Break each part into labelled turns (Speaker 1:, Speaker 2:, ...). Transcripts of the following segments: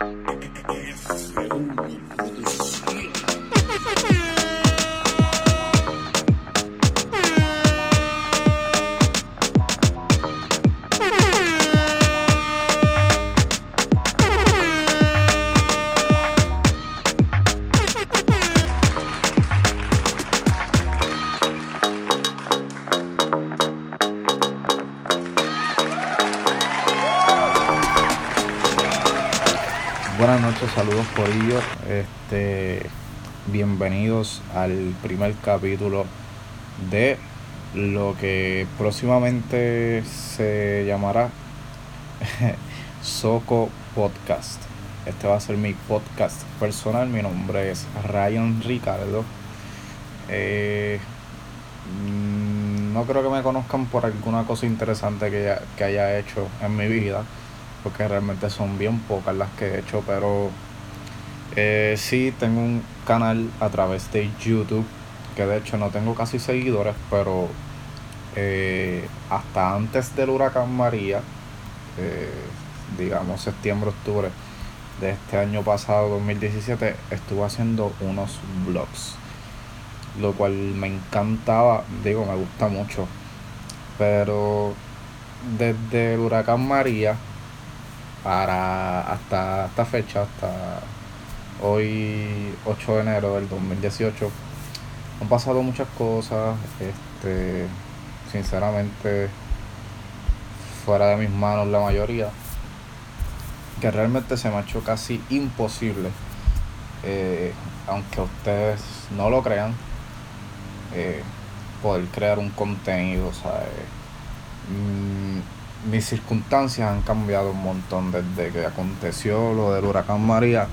Speaker 1: Yes. Buenas noches, saludos por ello. Este, bienvenidos al primer capítulo de lo que próximamente se llamará Soco Podcast. Este va a ser mi podcast personal. Mi nombre es Ryan Ricardo. Eh, mm, no creo que me conozcan por alguna cosa interesante que, que haya hecho en mi vida porque realmente son bien pocas las que he hecho, pero eh, sí tengo un canal a través de YouTube, que de hecho no tengo casi seguidores, pero eh, hasta antes del huracán María, eh, digamos septiembre, octubre de este año pasado, 2017, estuve haciendo unos vlogs, lo cual me encantaba, digo, me gusta mucho, pero desde el huracán María, para hasta esta fecha, hasta hoy 8 de enero del 2018, han pasado muchas cosas, este, sinceramente fuera de mis manos la mayoría, que realmente se me ha hecho casi imposible, eh, aunque ustedes no lo crean, eh, poder crear un contenido, ¿sabes? Mm, mis circunstancias han cambiado un montón desde que aconteció lo del huracán María.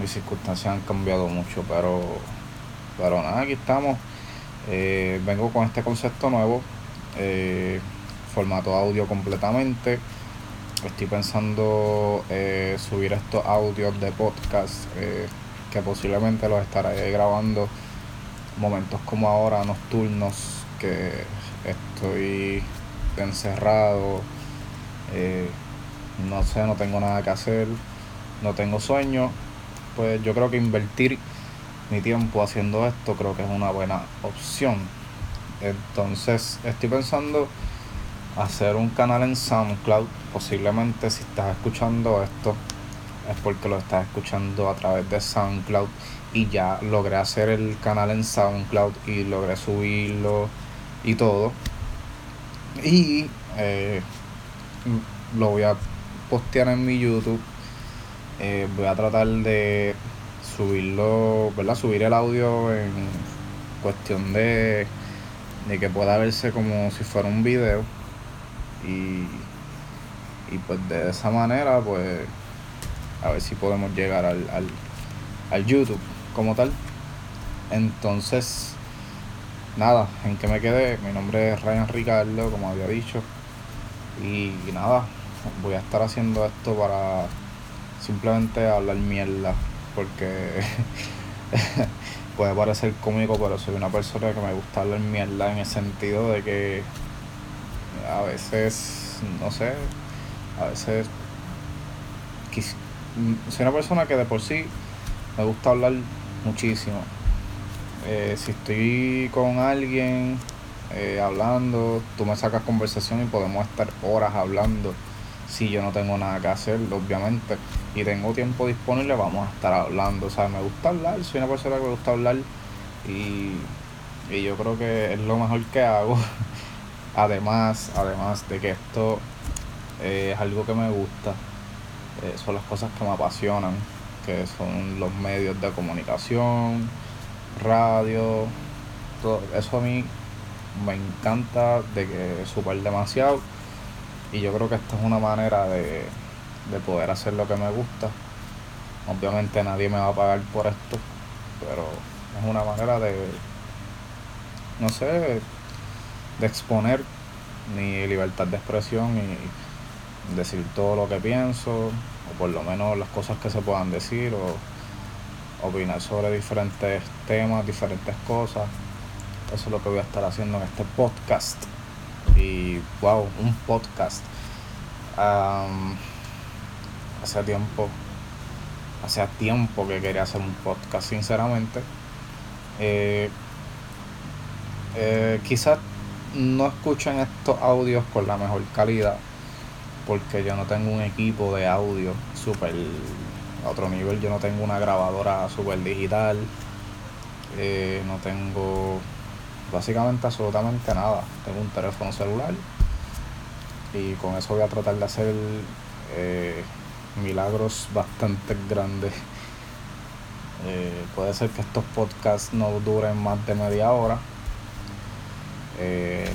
Speaker 1: Mis circunstancias han cambiado mucho, pero, pero nada, aquí estamos. Eh, vengo con este concepto nuevo, eh, formato audio completamente. Estoy pensando eh, subir estos audios de podcast que posiblemente los estaré grabando momentos como ahora, nocturnos, que estoy encerrado, eh, no sé, no tengo nada que hacer, no tengo sueño, pues yo creo que invertir mi tiempo haciendo esto creo que es una buena opción. Entonces estoy pensando hacer un canal en SoundCloud. Posiblemente si estás escuchando esto es porque lo estás escuchando a través de SoundCloud y ya logré hacer el canal en SoundCloud y logré subirlo y todo. Y eh, lo voy a postear en mi YouTube. Eh, voy a tratar de subirlo, ¿verdad? Subir el audio en cuestión de, de que pueda verse como si fuera un video. Y, y pues de esa manera, pues a ver si podemos llegar al, al, al YouTube como tal. Entonces, nada, en que me quedé, mi nombre es Ryan Ricardo, como había dicho. Y nada, voy a estar haciendo esto para simplemente hablar mierda, porque puede parecer cómico, pero soy una persona que me gusta hablar mierda en el sentido de que a veces, no sé, a veces soy una persona que de por sí me gusta hablar muchísimo eh, si estoy con alguien eh, hablando, tú me sacas conversación y podemos estar horas hablando. Si yo no tengo nada que hacer, obviamente, y tengo tiempo disponible, vamos a estar hablando. O sea, me gusta hablar, soy una persona que me gusta hablar y, y yo creo que es lo mejor que hago. además, además de que esto eh, es algo que me gusta, son las cosas que me apasionan, que son los medios de comunicación radio, todo eso a mí me encanta de que super demasiado y yo creo que esta es una manera de, de poder hacer lo que me gusta. Obviamente nadie me va a pagar por esto, pero es una manera de, no sé, de exponer mi libertad de expresión y decir todo lo que pienso, o por lo menos las cosas que se puedan decir, o opinar sobre diferentes temas, diferentes cosas. Eso es lo que voy a estar haciendo en este podcast. Y wow, un podcast. hace tiempo, hace tiempo que quería hacer un podcast, sinceramente. Eh, eh, quizás no escuchen estos audios con la mejor calidad porque yo no tengo un equipo de audio super a otro nivel, yo no tengo una grabadora super digital, eh, no tengo básicamente absolutamente nada, tengo un teléfono celular y con eso voy a tratar de hacer eh, milagros bastante grandes. Eh, puede ser que estos podcasts no duren más de media hora,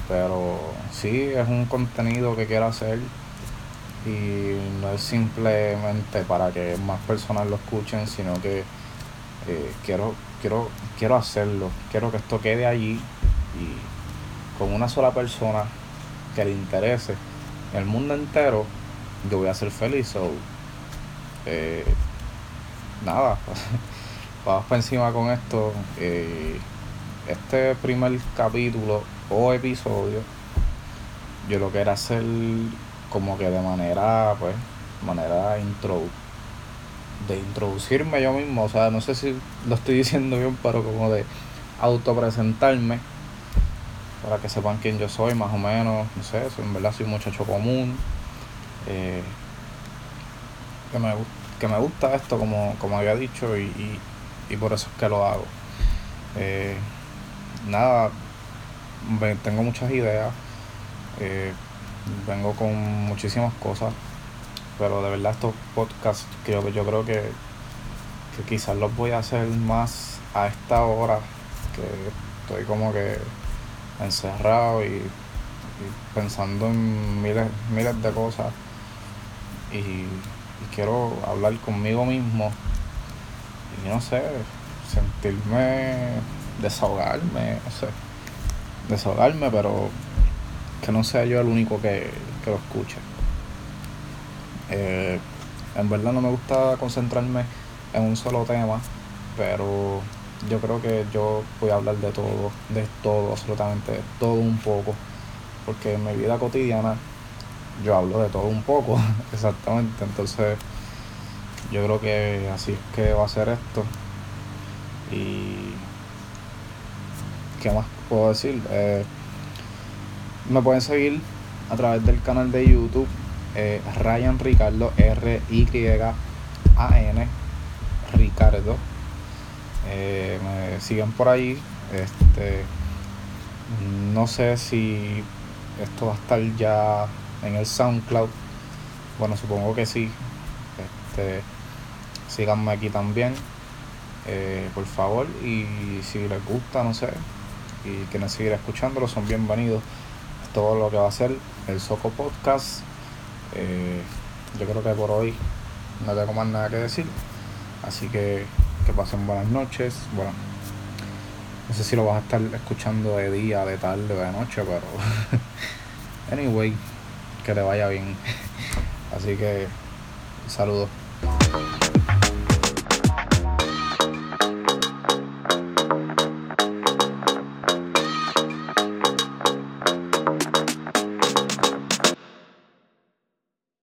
Speaker 1: pero sí es un contenido que quiero hacer y no es simplemente para que más personas lo escuchen, sino que quiero, quiero, quiero hacerlo, quiero que esto quede allí y con una sola persona que le interese el mundo entero, yo voy a ser feliz. So, eh, nada, vamos para encima con esto. Eh, este primer capítulo o episodio, yo lo quiero hacer como que de manera, pues, manera intro, de introducirme yo mismo. O sea, no sé si lo estoy diciendo bien, pero como de autopresentarme para que sepan quién yo soy, más o menos, no sé, en verdad soy un muchacho común, eh, que, me, que me gusta esto, como, como había dicho, y, y, por eso es que lo hago. Eh, nada, tengo muchas ideas, eh, vengo con muchísimas cosas, pero de verdad estos podcasts creo que yo creo que, que quizás los voy a hacer más a esta hora, que estoy como que encerrado y, pensando en miles, miles de cosas. Y, quiero hablar conmigo mismo y no sé, sentirme, desahogarme, no sé, desahogarme, pero que no sea yo el único que, lo escuche. Eh, en verdad no me gusta concentrarme en un solo tema, pero yo creo que yo voy a hablar de todo, de todo, absolutamente todo un poco, porque en mi vida cotidiana yo hablo de todo un poco, exactamente, entonces yo creo que así es que va a ser esto. Y ¿qué más puedo decir? Eh, me pueden seguir a través del canal de YouTube eh, Ryan Ricardo R Y A N Ricardo eh, me siguen por ahí. Este, no sé si esto va a estar ya en el SoundCloud. Bueno, supongo que sí. Este, síganme aquí también. Eh, por favor. Y si les gusta, no sé. Y quieren seguir escuchándolo, son bienvenidos. Todo lo que va a ser el Soco Podcast. Eh, yo creo que por hoy no tengo más nada que decir. Así que que pasen buenas noches. Bueno, no sé si lo vas a estar escuchando de día, de tarde o de noche, pero anyway, que te vaya bien. Así que saludos.